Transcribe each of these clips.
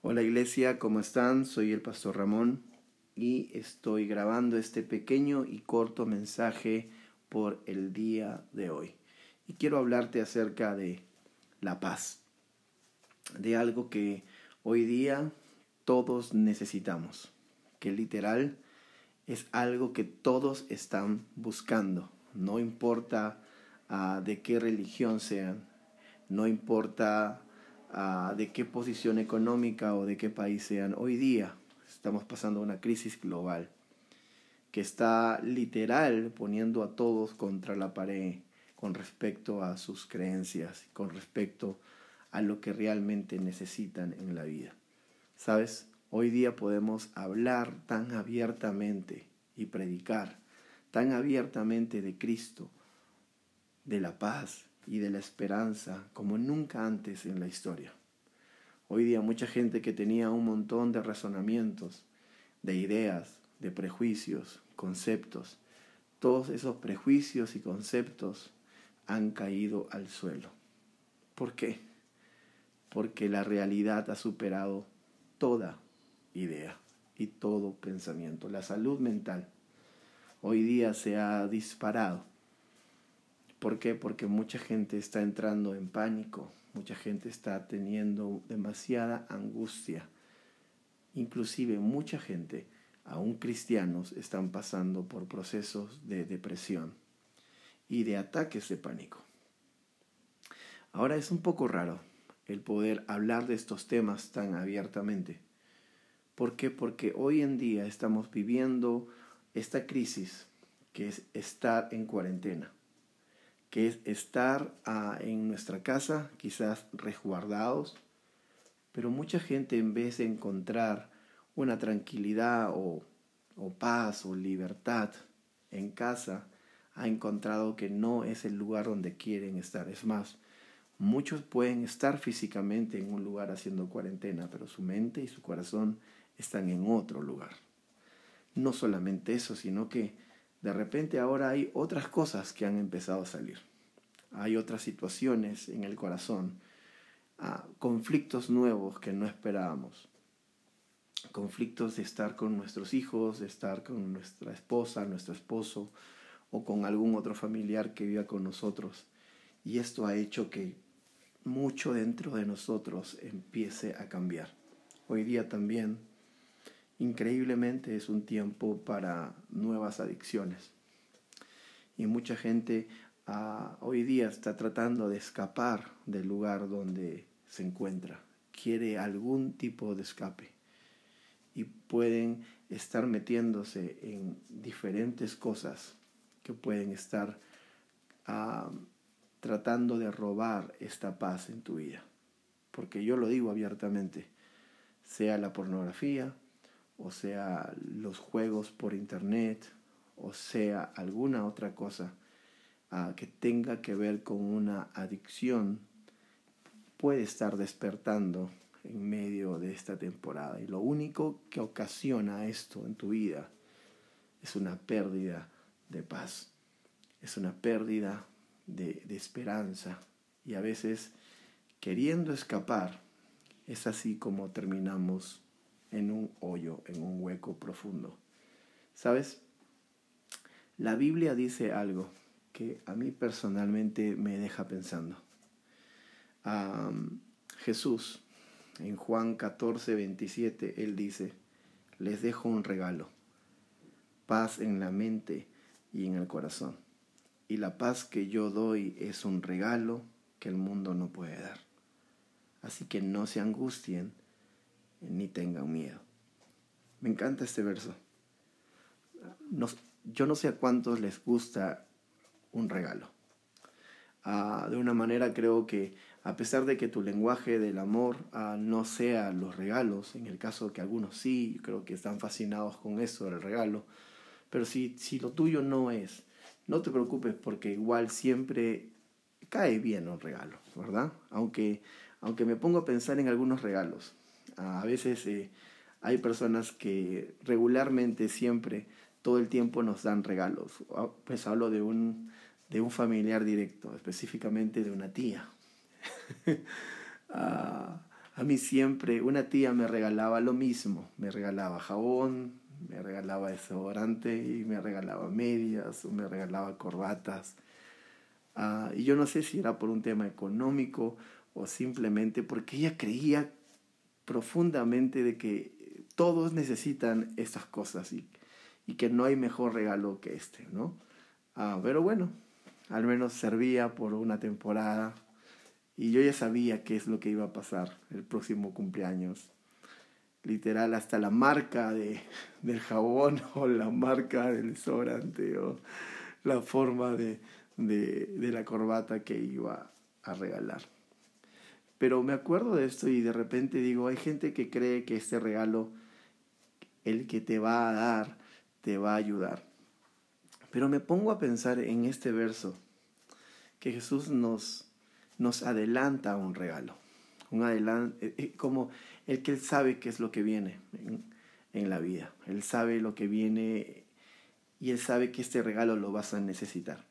Hola iglesia, ¿cómo están? Soy el pastor Ramón y estoy grabando este pequeño y corto mensaje por el día de hoy. Y quiero hablarte acerca de la paz, de algo que hoy día todos necesitamos, que literal es algo que todos están buscando, no importa uh, de qué religión sean, no importa de qué posición económica o de qué país sean. Hoy día estamos pasando una crisis global que está literal poniendo a todos contra la pared con respecto a sus creencias, con respecto a lo que realmente necesitan en la vida. ¿Sabes? Hoy día podemos hablar tan abiertamente y predicar tan abiertamente de Cristo, de la paz, y de la esperanza como nunca antes en la historia. Hoy día mucha gente que tenía un montón de razonamientos, de ideas, de prejuicios, conceptos, todos esos prejuicios y conceptos han caído al suelo. ¿Por qué? Porque la realidad ha superado toda idea y todo pensamiento. La salud mental hoy día se ha disparado ¿Por qué? Porque mucha gente está entrando en pánico, mucha gente está teniendo demasiada angustia. Inclusive mucha gente, aún cristianos, están pasando por procesos de depresión y de ataques de pánico. Ahora es un poco raro el poder hablar de estos temas tan abiertamente. ¿Por qué? Porque hoy en día estamos viviendo esta crisis que es estar en cuarentena que es estar ah, en nuestra casa, quizás resguardados, pero mucha gente en vez de encontrar una tranquilidad o, o paz o libertad en casa, ha encontrado que no es el lugar donde quieren estar. Es más, muchos pueden estar físicamente en un lugar haciendo cuarentena, pero su mente y su corazón están en otro lugar. No solamente eso, sino que de repente ahora hay otras cosas que han empezado a salir. Hay otras situaciones en el corazón, ah, conflictos nuevos que no esperábamos. Conflictos de estar con nuestros hijos, de estar con nuestra esposa, nuestro esposo o con algún otro familiar que viva con nosotros. Y esto ha hecho que mucho dentro de nosotros empiece a cambiar. Hoy día también increíblemente es un tiempo para nuevas adicciones. Y mucha gente ah, hoy día está tratando de escapar del lugar donde se encuentra. Quiere algún tipo de escape. Y pueden estar metiéndose en diferentes cosas que pueden estar ah, tratando de robar esta paz en tu vida. Porque yo lo digo abiertamente, sea la pornografía, o sea los juegos por internet, o sea alguna otra cosa ah, que tenga que ver con una adicción, puede estar despertando en medio de esta temporada. Y lo único que ocasiona esto en tu vida es una pérdida de paz, es una pérdida de, de esperanza. Y a veces, queriendo escapar, es así como terminamos en un hoyo, en un hueco profundo. ¿Sabes? La Biblia dice algo que a mí personalmente me deja pensando. Jesús, en Juan 14, 27, él dice, les dejo un regalo, paz en la mente y en el corazón. Y la paz que yo doy es un regalo que el mundo no puede dar. Así que no se angustien ni tengan miedo. Me encanta este verso. yo no sé a cuántos les gusta un regalo. Ah, de una manera creo que a pesar de que tu lenguaje del amor ah, no sea los regalos, en el caso que algunos sí, creo que están fascinados con eso del regalo, pero si, si lo tuyo no es, no te preocupes porque igual siempre cae bien un regalo, ¿verdad? Aunque, aunque me pongo a pensar en algunos regalos. A veces eh, hay personas que regularmente siempre, todo el tiempo nos dan regalos. Ah, pues hablo de un, de un familiar directo, específicamente de una tía. Ah, A mí siempre una tía me regalaba lo mismo, me regalaba jabón, me regalaba desodorante y me regalaba medias o me regalaba corbatas. Ah, y yo no sé si era por un tema económico o simplemente porque ella creía profundamente de que todos necesitan estas cosas y, y que no hay mejor regalo que este, ¿no? Ah, pero bueno, al menos servía por una temporada y yo ya sabía qué es lo que iba a pasar el próximo cumpleaños. Literal, hasta la marca de, del jabón o la marca del desodorante o la forma de, de, de la corbata que iba a regalar. Pero me acuerdo de esto y de repente digo, hay gente que cree que este regalo, el que te va a dar, te va a ayudar. Pero me pongo a pensar en este verso, que Jesús nos, nos adelanta un regalo. Un eh, eh, como el que él sabe qué es lo que viene en, en la vida. Él sabe lo que viene y él sabe que este regalo lo vas a necesitar.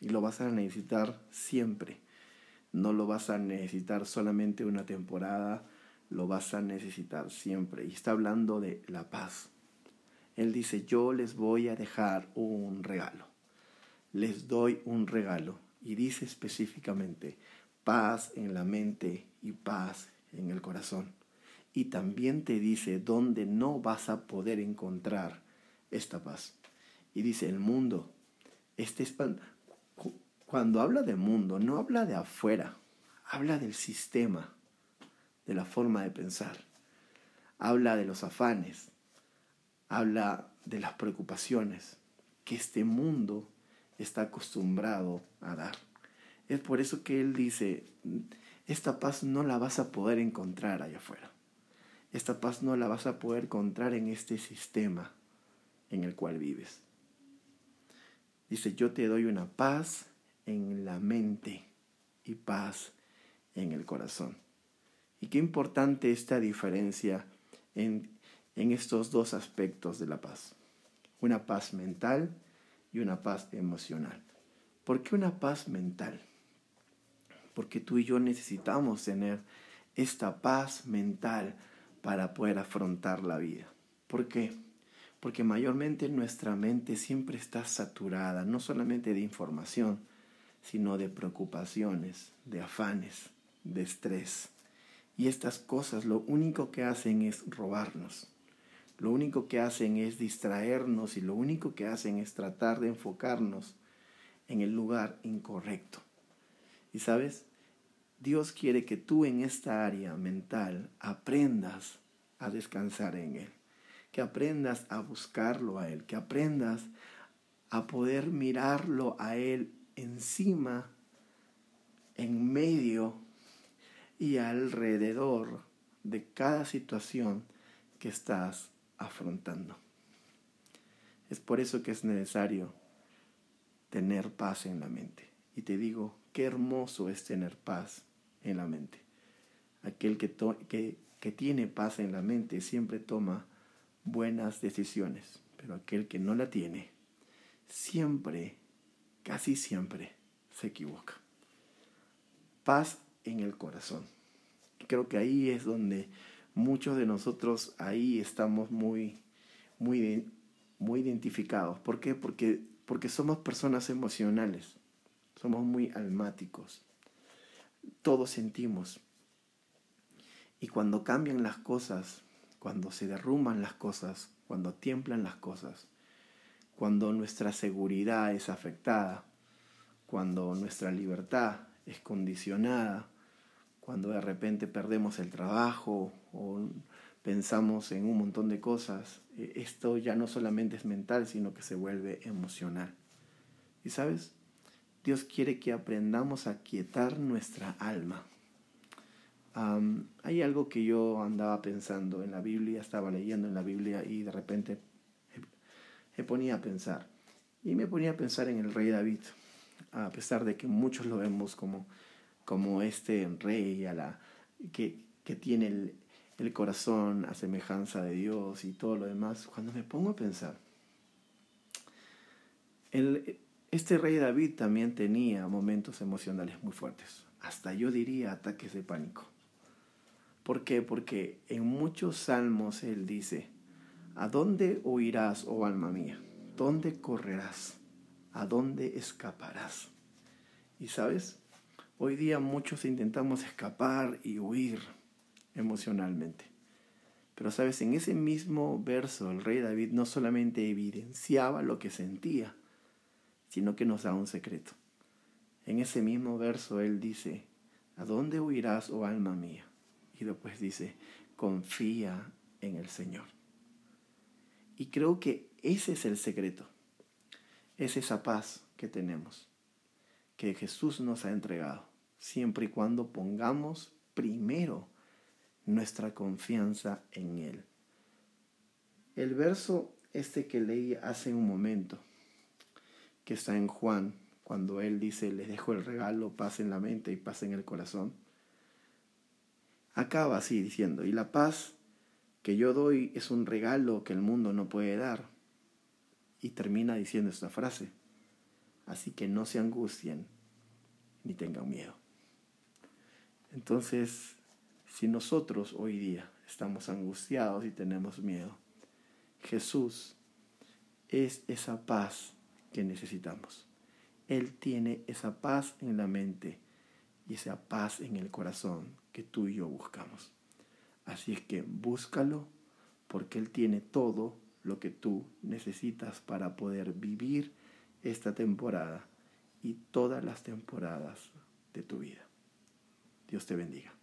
Y lo vas a necesitar siempre. No lo vas a necesitar solamente una temporada, lo vas a necesitar siempre. Y está hablando de la paz. Él dice, yo les voy a dejar un regalo. Les doy un regalo. Y dice específicamente, paz en la mente y paz en el corazón. Y también te dice dónde no vas a poder encontrar esta paz. Y dice, el mundo, este es, cuando habla de mundo, no habla de afuera, habla del sistema, de la forma de pensar. Habla de los afanes, habla de las preocupaciones que este mundo está acostumbrado a dar. Es por eso que él dice, esta paz no la vas a poder encontrar allá afuera. Esta paz no la vas a poder encontrar en este sistema en el cual vives. Dice, yo te doy una paz en la mente y paz en el corazón. Y qué importante esta diferencia en, en estos dos aspectos de la paz. Una paz mental y una paz emocional. ¿Por qué una paz mental? Porque tú y yo necesitamos tener esta paz mental para poder afrontar la vida. ¿Por qué? Porque mayormente nuestra mente siempre está saturada, no solamente de información, sino de preocupaciones, de afanes, de estrés. Y estas cosas lo único que hacen es robarnos. Lo único que hacen es distraernos y lo único que hacen es tratar de enfocarnos en el lugar incorrecto. Y sabes, Dios quiere que tú en esta área mental aprendas a descansar en Él, que aprendas a buscarlo a Él, que aprendas a poder mirarlo a Él encima, en medio y alrededor de cada situación que estás afrontando. Es por eso que es necesario tener paz en la mente. Y te digo, qué hermoso es tener paz en la mente. Aquel que, que, que tiene paz en la mente siempre toma buenas decisiones, pero aquel que no la tiene siempre casi siempre se equivoca. Paz en el corazón. Creo que ahí es donde muchos de nosotros ahí estamos muy, muy, muy identificados. ¿Por qué? Porque, porque somos personas emocionales, somos muy almáticos, todos sentimos. Y cuando cambian las cosas, cuando se derrumban las cosas, cuando tiemblan las cosas, cuando nuestra seguridad es afectada, cuando nuestra libertad es condicionada, cuando de repente perdemos el trabajo o pensamos en un montón de cosas, e, esto ya no solamente es mental, sino que se vuelve emocional. Y sabes, Dios quiere que aprendamos a quietar nuestra alma. hay algo que yo andaba pensando en la Biblia, estaba leyendo en la Biblia y de repente me ponía a pensar. Y me ponía a pensar en el rey David, a pesar de que muchos lo vemos como, como este rey a la, que, que tiene el, el corazón a semejanza de Dios y todo lo demás, cuando me pongo a pensar, el, este rey David también tenía momentos emocionales muy fuertes, hasta yo diría ataques de pánico. ¿Por qué? Porque en muchos salmos Él dice, ¿a dónde huirás, oh alma mía? ¿Dónde correrás? ¿A dónde escaparás? Y sabes, hoy día muchos intentamos escapar y huir emocionalmente. Pero sabes, en ese mismo verso el rey David no solamente evidenciaba lo que sentía, sino que nos da un secreto. En ese mismo verso él dice, ¿a dónde huirás, oh alma mía? Y después dice, confía en el Señor. Y creo que ese es el secreto. Es esa paz que tenemos, que Jesús nos ha entregado, siempre y cuando pongamos primero nuestra confianza en Él. El verso este que leí hace un momento, que está en Juan, cuando Él dice, les dejo el regalo, paz en la mente y paz en el corazón, acaba así diciendo, y la paz que yo doy es un regalo que el mundo no puede dar. Y termina diciendo esta frase, así que no se angustien ni tengan miedo. Entonces, si nosotros hoy día estamos angustiados y tenemos miedo, Jesús es esa paz que necesitamos. Él tiene esa paz en la mente y esa paz en el corazón que tú y yo buscamos. Así es que búscalo porque Él tiene todo lo que tú necesitas para poder vivir esta temporada y todas las temporadas de tu vida. Dios te bendiga.